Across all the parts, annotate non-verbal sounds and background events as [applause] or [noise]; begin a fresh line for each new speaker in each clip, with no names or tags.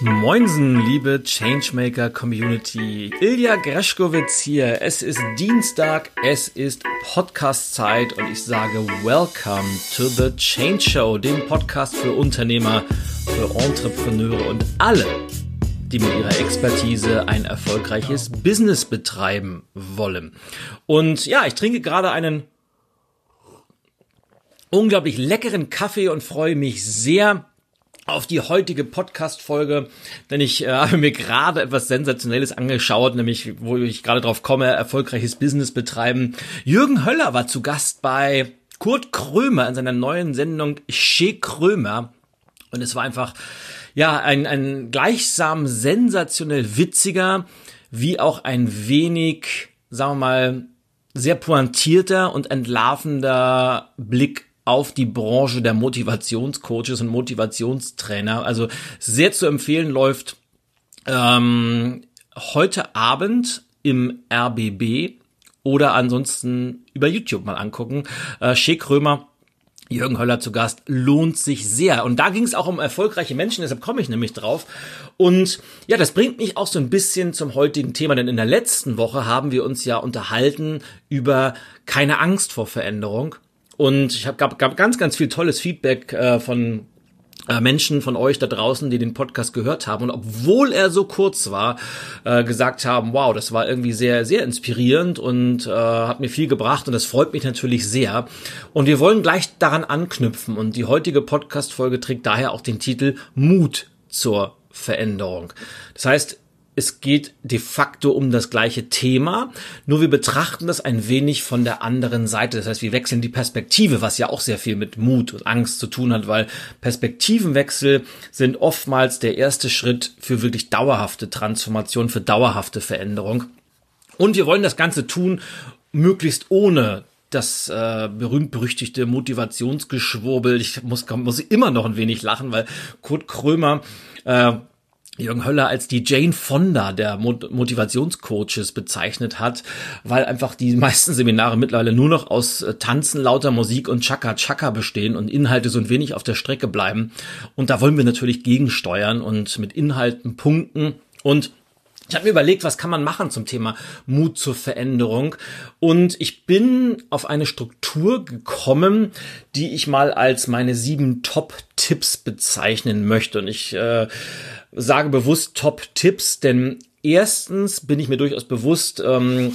Moinsen, liebe Changemaker Community. Ilja Greschkowitz hier. Es ist Dienstag, es ist Podcast-Zeit und ich sage Welcome to the Change Show, dem Podcast für Unternehmer, für Entrepreneure und alle, die mit ihrer Expertise ein erfolgreiches Business betreiben wollen. Und ja, ich trinke gerade einen unglaublich leckeren Kaffee und freue mich sehr, auf die heutige Podcast-Folge, denn ich äh, [laughs] habe mir gerade etwas Sensationelles angeschaut, nämlich wo ich gerade drauf komme, erfolgreiches Business betreiben. Jürgen Höller war zu Gast bei Kurt Krömer in seiner neuen Sendung Che Krömer und es war einfach ja ein, ein gleichsam sensationell witziger, wie auch ein wenig, sagen wir mal, sehr pointierter und entlarvender Blick auf die Branche der Motivationscoaches und Motivationstrainer. Also sehr zu empfehlen läuft ähm, heute Abend im RBB oder ansonsten über YouTube mal angucken. Äh, Schick Römer Jürgen Höller zu Gast, lohnt sich sehr. Und da ging es auch um erfolgreiche Menschen, deshalb komme ich nämlich drauf. Und ja, das bringt mich auch so ein bisschen zum heutigen Thema, denn in der letzten Woche haben wir uns ja unterhalten über keine Angst vor Veränderung. Und ich habe gab, gab ganz, ganz viel tolles Feedback äh, von äh, Menschen von euch da draußen, die den Podcast gehört haben und obwohl er so kurz war, äh, gesagt haben, wow, das war irgendwie sehr, sehr inspirierend und äh, hat mir viel gebracht und das freut mich natürlich sehr. Und wir wollen gleich daran anknüpfen und die heutige Podcast-Folge trägt daher auch den Titel Mut zur Veränderung. Das heißt, es geht de facto um das gleiche Thema, nur wir betrachten das ein wenig von der anderen Seite. Das heißt, wir wechseln die Perspektive, was ja auch sehr viel mit Mut und Angst zu tun hat, weil Perspektivenwechsel sind oftmals der erste Schritt für wirklich dauerhafte Transformation, für dauerhafte Veränderung. Und wir wollen das Ganze tun, möglichst ohne das äh, berühmt-berüchtigte Motivationsgeschwurbel. Ich muss, muss immer noch ein wenig lachen, weil Kurt Krömer äh, Jürgen Höller als die Jane Fonda der Motivationscoaches bezeichnet hat, weil einfach die meisten Seminare mittlerweile nur noch aus äh, Tanzen, lauter Musik und Chaka Chaka bestehen und Inhalte so ein wenig auf der Strecke bleiben. Und da wollen wir natürlich gegensteuern und mit Inhalten punkten und ich habe mir überlegt, was kann man machen zum Thema Mut zur Veränderung. Und ich bin auf eine Struktur gekommen, die ich mal als meine sieben Top-Tipps bezeichnen möchte. Und ich äh, sage bewusst Top-Tipps, denn erstens bin ich mir durchaus bewusst, ähm,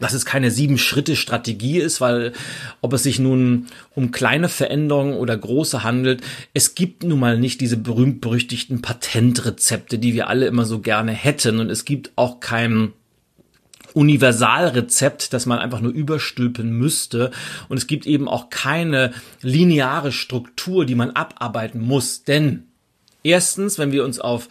dass es keine Sieben-Schritte-Strategie ist, weil ob es sich nun um kleine Veränderungen oder große handelt, es gibt nun mal nicht diese berühmt-berüchtigten Patentrezepte, die wir alle immer so gerne hätten. Und es gibt auch kein Universalrezept, das man einfach nur überstülpen müsste. Und es gibt eben auch keine lineare Struktur, die man abarbeiten muss. Denn erstens, wenn wir uns auf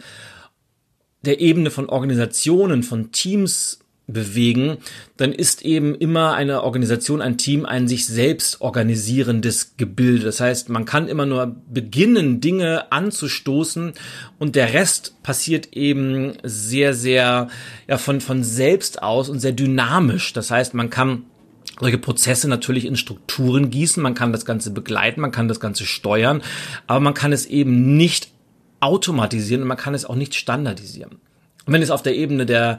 der Ebene von Organisationen, von Teams bewegen, dann ist eben immer eine Organisation, ein Team ein sich selbst organisierendes Gebilde. Das heißt, man kann immer nur beginnen, Dinge anzustoßen und der Rest passiert eben sehr, sehr ja, von, von selbst aus und sehr dynamisch. Das heißt, man kann solche Prozesse natürlich in Strukturen gießen, man kann das Ganze begleiten, man kann das Ganze steuern, aber man kann es eben nicht automatisieren und man kann es auch nicht standardisieren. Und wenn es auf der Ebene der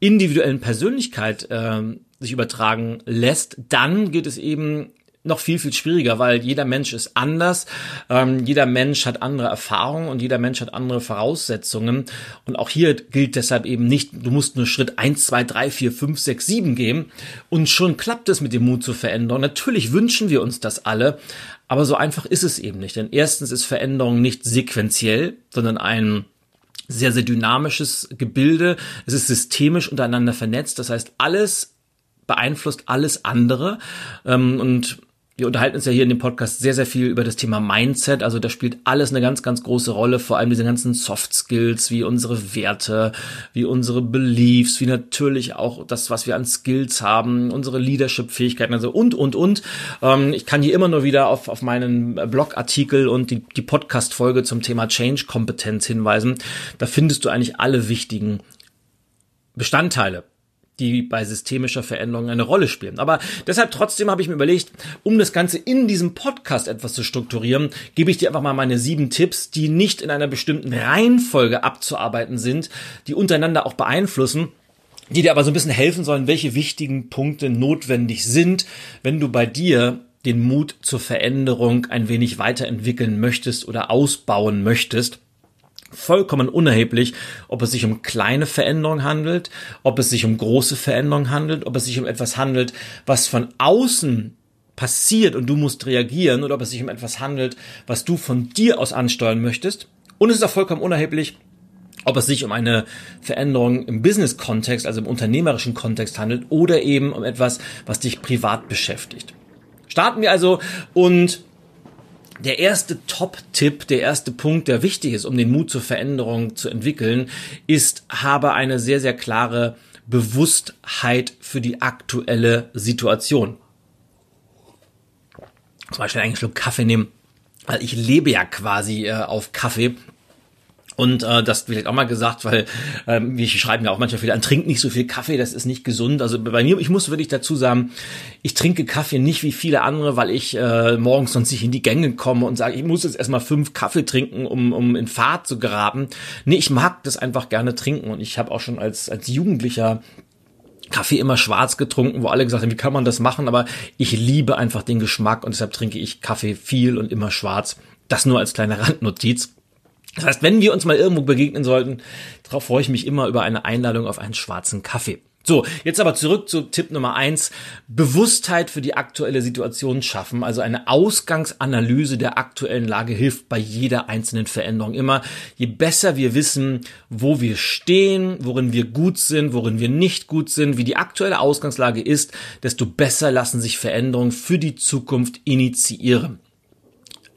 individuellen Persönlichkeit äh, sich übertragen lässt, dann geht es eben noch viel, viel schwieriger, weil jeder Mensch ist anders, ähm, jeder Mensch hat andere Erfahrungen und jeder Mensch hat andere Voraussetzungen. Und auch hier gilt deshalb eben nicht, du musst nur Schritt eins, zwei, drei, vier, fünf, sechs, sieben gehen und schon klappt es mit dem Mut zur Veränderung. Natürlich wünschen wir uns das alle, aber so einfach ist es eben nicht. Denn erstens ist Veränderung nicht sequenziell, sondern ein sehr, sehr dynamisches Gebilde. Es ist systemisch untereinander vernetzt. Das heißt, alles beeinflusst alles andere. Ähm, und wir unterhalten uns ja hier in dem Podcast sehr, sehr viel über das Thema Mindset. Also da spielt alles eine ganz, ganz große Rolle. Vor allem diese ganzen Soft Skills, wie unsere Werte, wie unsere Beliefs, wie natürlich auch das, was wir an Skills haben, unsere Leadership-Fähigkeiten, also und, und, und. Ähm, ich kann hier immer nur wieder auf, auf meinen Blogartikel und die, die Podcast-Folge zum Thema Change-Kompetenz hinweisen. Da findest du eigentlich alle wichtigen Bestandteile die bei systemischer Veränderung eine Rolle spielen. Aber deshalb trotzdem habe ich mir überlegt, um das Ganze in diesem Podcast etwas zu strukturieren, gebe ich dir einfach mal meine sieben Tipps, die nicht in einer bestimmten Reihenfolge abzuarbeiten sind, die untereinander auch beeinflussen die dir aber so ein bisschen helfen sollen, welche wichtigen Punkte notwendig sind, wenn du bei dir den Mut zur Veränderung ein wenig weiterentwickeln möchtest oder ausbauen möchtest vollkommen unerheblich, ob es sich um kleine Veränderungen handelt, ob es sich um große Veränderungen handelt, ob es sich um etwas handelt, was von außen passiert und du musst reagieren oder ob es sich um etwas handelt, was du von dir aus ansteuern möchtest. Und es ist auch vollkommen unerheblich, ob es sich um eine Veränderung im Business-Kontext, also im unternehmerischen Kontext handelt oder eben um etwas, was dich privat beschäftigt. Starten wir also und der erste Top-Tipp, der erste Punkt, der wichtig ist, um den Mut zur Veränderung zu entwickeln, ist, habe eine sehr, sehr klare Bewusstheit für die aktuelle Situation. Zum Beispiel einen Schluck Kaffee nehmen, weil ich lebe ja quasi äh, auf Kaffee und äh, das vielleicht auch mal gesagt, weil ähm, wir schreiben ja auch manchmal viele an, trinkt nicht so viel Kaffee, das ist nicht gesund. Also bei mir, ich muss wirklich dazu sagen, ich trinke Kaffee nicht wie viele andere, weil ich äh, morgens sonst nicht in die Gänge komme und sage, ich muss jetzt erstmal fünf Kaffee trinken, um, um in Fahrt zu geraten. Nee, ich mag das einfach gerne trinken und ich habe auch schon als, als Jugendlicher Kaffee immer schwarz getrunken, wo alle gesagt haben, wie kann man das machen? Aber ich liebe einfach den Geschmack und deshalb trinke ich Kaffee viel und immer schwarz. Das nur als kleine Randnotiz. Das heißt, wenn wir uns mal irgendwo begegnen sollten, darauf freue ich mich immer über eine Einladung auf einen schwarzen Kaffee. So, jetzt aber zurück zu Tipp Nummer eins: Bewusstheit für die aktuelle Situation schaffen. Also eine Ausgangsanalyse der aktuellen Lage hilft bei jeder einzelnen Veränderung immer. Je besser wir wissen, wo wir stehen, worin wir gut sind, worin wir nicht gut sind, wie die aktuelle Ausgangslage ist, desto besser lassen sich Veränderungen für die Zukunft initiieren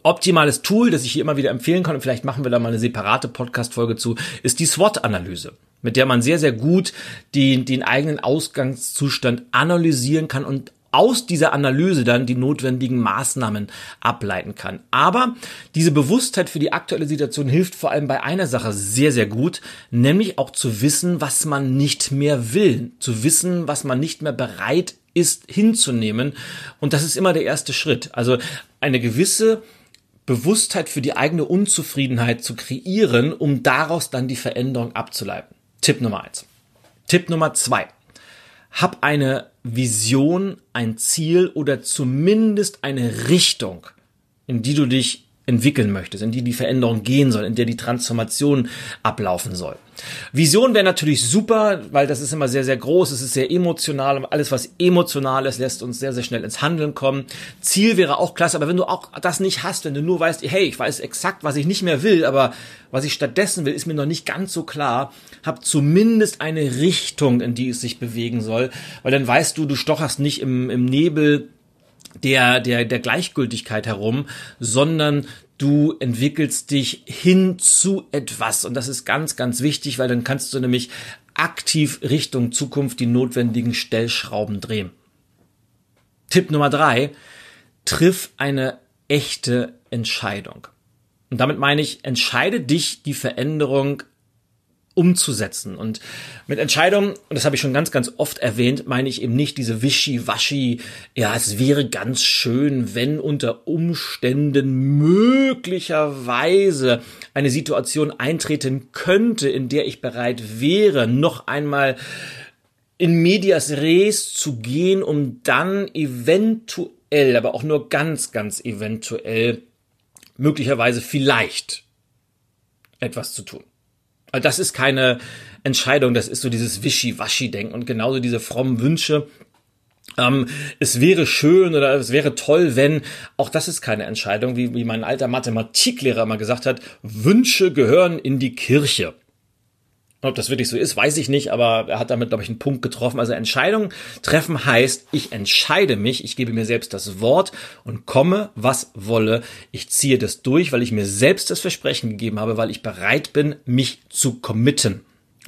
optimales Tool, das ich hier immer wieder empfehlen kann, und vielleicht machen wir da mal eine separate Podcast-Folge zu, ist die SWOT-Analyse, mit der man sehr, sehr gut den, den eigenen Ausgangszustand analysieren kann und aus dieser Analyse dann die notwendigen Maßnahmen ableiten kann. Aber diese Bewusstheit für die aktuelle Situation hilft vor allem bei einer Sache sehr, sehr gut, nämlich auch zu wissen, was man nicht mehr will, zu wissen, was man nicht mehr bereit ist hinzunehmen. Und das ist immer der erste Schritt. Also eine gewisse Bewusstheit für die eigene Unzufriedenheit zu kreieren, um daraus dann die Veränderung abzuleiten. Tipp Nummer eins. Tipp Nummer zwei. Hab eine Vision, ein Ziel oder zumindest eine Richtung, in die du dich entwickeln möchtest, in die die Veränderung gehen soll, in der die Transformation ablaufen soll. Vision wäre natürlich super, weil das ist immer sehr, sehr groß, es ist sehr emotional und alles, was emotional ist, lässt uns sehr, sehr schnell ins Handeln kommen. Ziel wäre auch klasse, aber wenn du auch das nicht hast, wenn du nur weißt, hey, ich weiß exakt, was ich nicht mehr will, aber was ich stattdessen will, ist mir noch nicht ganz so klar, hab zumindest eine Richtung, in die es sich bewegen soll, weil dann weißt du, du stocherst nicht im, im Nebel der, der, der Gleichgültigkeit herum, sondern du entwickelst dich hin zu etwas. Und das ist ganz, ganz wichtig, weil dann kannst du nämlich aktiv Richtung Zukunft die notwendigen Stellschrauben drehen. Tipp Nummer drei, triff eine echte Entscheidung. Und damit meine ich, entscheide dich, die Veränderung umzusetzen. Und mit Entscheidungen, und das habe ich schon ganz, ganz oft erwähnt, meine ich eben nicht diese Wischi-Waschi, ja, es wäre ganz schön, wenn unter Umständen möglicherweise eine Situation eintreten könnte, in der ich bereit wäre, noch einmal in medias res zu gehen, um dann eventuell, aber auch nur ganz, ganz eventuell, möglicherweise vielleicht etwas zu tun. Das ist keine Entscheidung, das ist so dieses Wischi-Waschi-Denken und genauso diese frommen Wünsche. Ähm, es wäre schön oder es wäre toll, wenn, auch das ist keine Entscheidung, wie, wie mein alter Mathematiklehrer immer gesagt hat, Wünsche gehören in die Kirche. Ob das wirklich so ist, weiß ich nicht, aber er hat damit, glaube ich, einen Punkt getroffen. Also Entscheidung treffen heißt, ich entscheide mich, ich gebe mir selbst das Wort und komme, was wolle. Ich ziehe das durch, weil ich mir selbst das Versprechen gegeben habe, weil ich bereit bin, mich zu committen.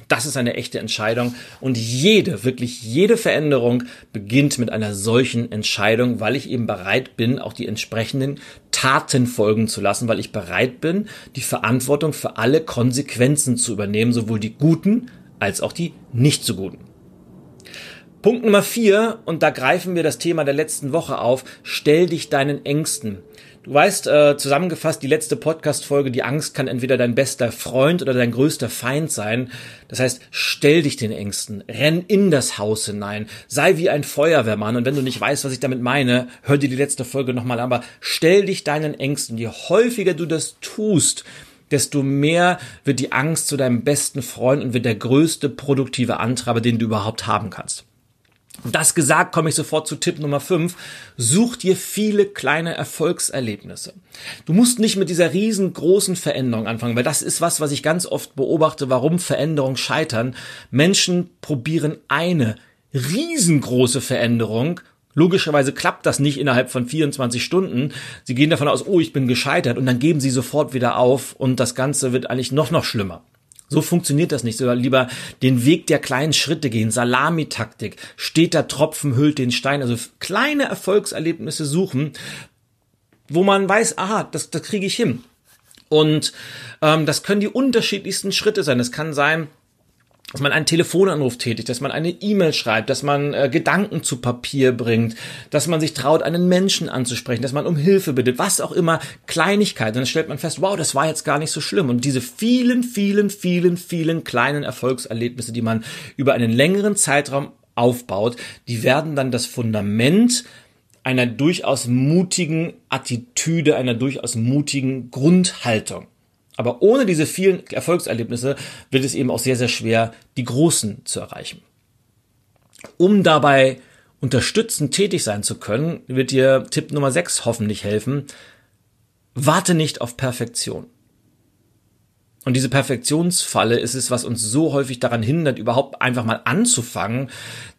Das ist eine echte Entscheidung und jede, wirklich jede Veränderung beginnt mit einer solchen Entscheidung, weil ich eben bereit bin, auch die entsprechenden Taten folgen zu lassen, weil ich bereit bin, die Verantwortung für alle Konsequenzen zu übernehmen, sowohl die guten als auch die nicht so guten. Punkt Nummer vier, und da greifen wir das Thema der letzten Woche auf, stell dich deinen Ängsten. Du weißt, äh, zusammengefasst, die letzte Podcast-Folge, die Angst kann entweder dein bester Freund oder dein größter Feind sein. Das heißt, stell dich den Ängsten, renn in das Haus hinein, sei wie ein Feuerwehrmann. Und wenn du nicht weißt, was ich damit meine, hör dir die letzte Folge nochmal an. Aber stell dich deinen Ängsten. Je häufiger du das tust, desto mehr wird die Angst zu deinem besten Freund und wird der größte produktive Antreiber, den du überhaupt haben kannst. Das gesagt, komme ich sofort zu Tipp Nummer 5. Such dir viele kleine Erfolgserlebnisse. Du musst nicht mit dieser riesengroßen Veränderung anfangen, weil das ist was, was ich ganz oft beobachte, warum Veränderungen scheitern. Menschen probieren eine riesengroße Veränderung Logischerweise klappt das nicht innerhalb von 24 Stunden. Sie gehen davon aus, oh, ich bin gescheitert und dann geben sie sofort wieder auf und das Ganze wird eigentlich noch, noch schlimmer. So funktioniert das nicht, sondern lieber den Weg der kleinen Schritte gehen, Salamitaktik, steter Tropfen hüllt den Stein, also kleine Erfolgserlebnisse suchen, wo man weiß, aha, das, das kriege ich hin. Und ähm, das können die unterschiedlichsten Schritte sein. Es kann sein, dass man einen Telefonanruf tätigt, dass man eine E-Mail schreibt, dass man äh, Gedanken zu Papier bringt, dass man sich traut, einen Menschen anzusprechen, dass man um Hilfe bittet, was auch immer, Kleinigkeiten. Dann stellt man fest, wow, das war jetzt gar nicht so schlimm. Und diese vielen, vielen, vielen, vielen kleinen Erfolgserlebnisse, die man über einen längeren Zeitraum aufbaut, die werden dann das Fundament einer durchaus mutigen Attitüde, einer durchaus mutigen Grundhaltung. Aber ohne diese vielen Erfolgserlebnisse wird es eben auch sehr, sehr schwer, die großen zu erreichen. Um dabei unterstützend tätig sein zu können, wird dir Tipp Nummer 6 hoffentlich helfen. Warte nicht auf Perfektion. Und diese Perfektionsfalle ist es, was uns so häufig daran hindert, überhaupt einfach mal anzufangen.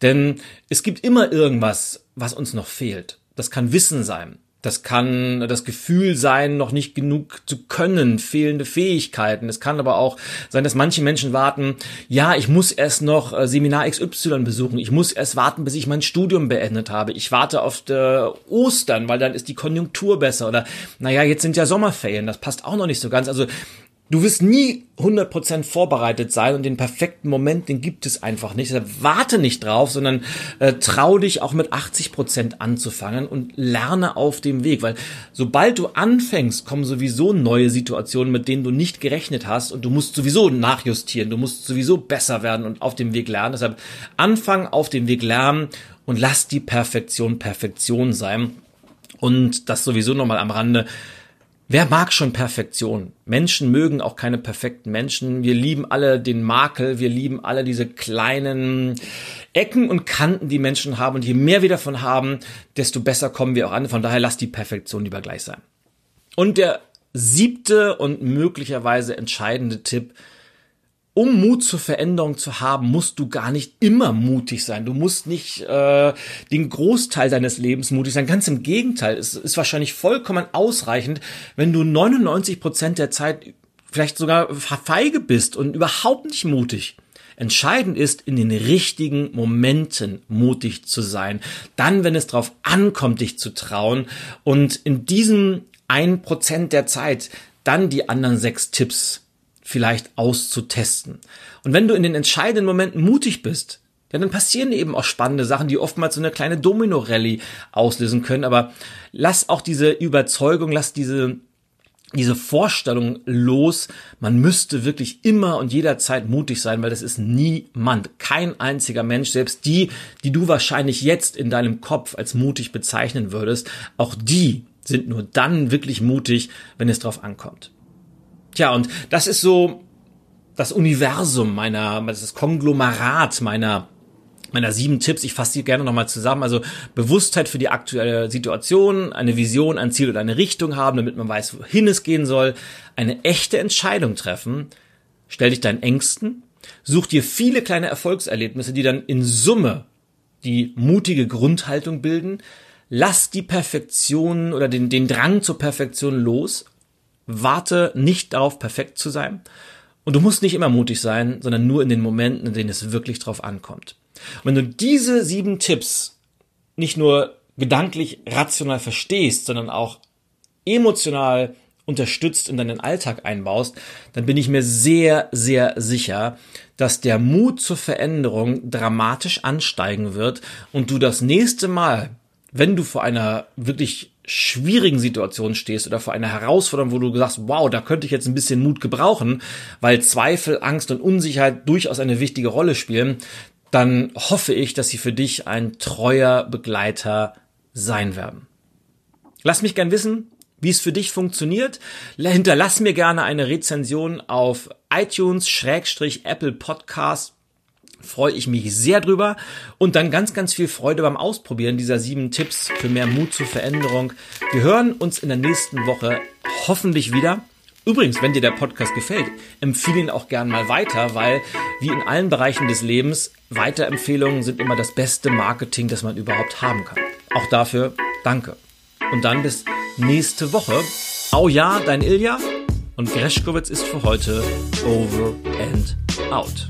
Denn es gibt immer irgendwas, was uns noch fehlt. Das kann Wissen sein. Das kann das Gefühl sein, noch nicht genug zu können, fehlende Fähigkeiten. Es kann aber auch sein, dass manche Menschen warten, ja, ich muss erst noch äh, Seminar XY besuchen, ich muss erst warten, bis ich mein Studium beendet habe. Ich warte auf Ostern, weil dann ist die Konjunktur besser. Oder naja, jetzt sind ja Sommerferien, das passt auch noch nicht so ganz. Also Du wirst nie 100% vorbereitet sein und den perfekten Moment, den gibt es einfach nicht. Deshalb warte nicht drauf, sondern äh, trau dich auch mit 80% anzufangen und lerne auf dem Weg, weil sobald du anfängst, kommen sowieso neue Situationen, mit denen du nicht gerechnet hast und du musst sowieso nachjustieren, du musst sowieso besser werden und auf dem Weg lernen. Deshalb anfangen auf dem Weg lernen und lass die Perfektion Perfektion sein. Und das sowieso nochmal am Rande Wer mag schon Perfektion? Menschen mögen auch keine perfekten Menschen. Wir lieben alle den Makel, wir lieben alle diese kleinen Ecken und Kanten, die Menschen haben. Und je mehr wir davon haben, desto besser kommen wir auch an. Von daher lass die Perfektion lieber gleich sein. Und der siebte und möglicherweise entscheidende Tipp, um Mut zur Veränderung zu haben, musst du gar nicht immer mutig sein. Du musst nicht äh, den Großteil deines Lebens mutig sein. Ganz im Gegenteil. Es ist wahrscheinlich vollkommen ausreichend, wenn du 99 Prozent der Zeit vielleicht sogar feige bist und überhaupt nicht mutig. Entscheidend ist, in den richtigen Momenten mutig zu sein. Dann, wenn es darauf ankommt, dich zu trauen und in diesem ein Prozent der Zeit dann die anderen sechs Tipps vielleicht auszutesten. Und wenn du in den entscheidenden Momenten mutig bist, ja, dann passieren eben auch spannende Sachen, die oftmals so eine kleine Domino-Rallye auslösen können. Aber lass auch diese Überzeugung, lass diese diese Vorstellung los, man müsste wirklich immer und jederzeit mutig sein, weil das ist niemand, kein einziger Mensch, selbst die, die du wahrscheinlich jetzt in deinem Kopf als mutig bezeichnen würdest, auch die sind nur dann wirklich mutig, wenn es drauf ankommt. Tja, und das ist so das Universum meiner, das Konglomerat meiner meiner sieben Tipps. Ich fasse die gerne nochmal zusammen. Also Bewusstheit für die aktuelle Situation, eine Vision, ein Ziel oder eine Richtung haben, damit man weiß, wohin es gehen soll. Eine echte Entscheidung treffen. Stell dich deinen Ängsten. Such dir viele kleine Erfolgserlebnisse, die dann in Summe die mutige Grundhaltung bilden. Lass die Perfektion oder den, den Drang zur Perfektion los Warte nicht darauf, perfekt zu sein. Und du musst nicht immer mutig sein, sondern nur in den Momenten, in denen es wirklich drauf ankommt. Und wenn du diese sieben Tipps nicht nur gedanklich rational verstehst, sondern auch emotional unterstützt in deinen Alltag einbaust, dann bin ich mir sehr, sehr sicher, dass der Mut zur Veränderung dramatisch ansteigen wird und du das nächste Mal, wenn du vor einer wirklich schwierigen Situation stehst oder vor einer Herausforderung, wo du sagst, wow, da könnte ich jetzt ein bisschen Mut gebrauchen, weil Zweifel, Angst und Unsicherheit durchaus eine wichtige Rolle spielen, dann hoffe ich, dass sie für dich ein treuer Begleiter sein werden. Lass mich gern wissen, wie es für dich funktioniert. Hinterlass mir gerne eine Rezension auf iTunes, Schrägstrich, Apple Podcast. Freue ich mich sehr drüber. Und dann ganz, ganz viel Freude beim Ausprobieren dieser sieben Tipps für mehr Mut zur Veränderung. Wir hören uns in der nächsten Woche hoffentlich wieder. Übrigens, wenn dir der Podcast gefällt, empfehle ihn auch gern mal weiter, weil wie in allen Bereichen des Lebens, Weiterempfehlungen sind immer das beste Marketing, das man überhaupt haben kann. Auch dafür danke. Und dann bis nächste Woche. Au ja, dein Ilja. Und Greschkowitz ist für heute over and out.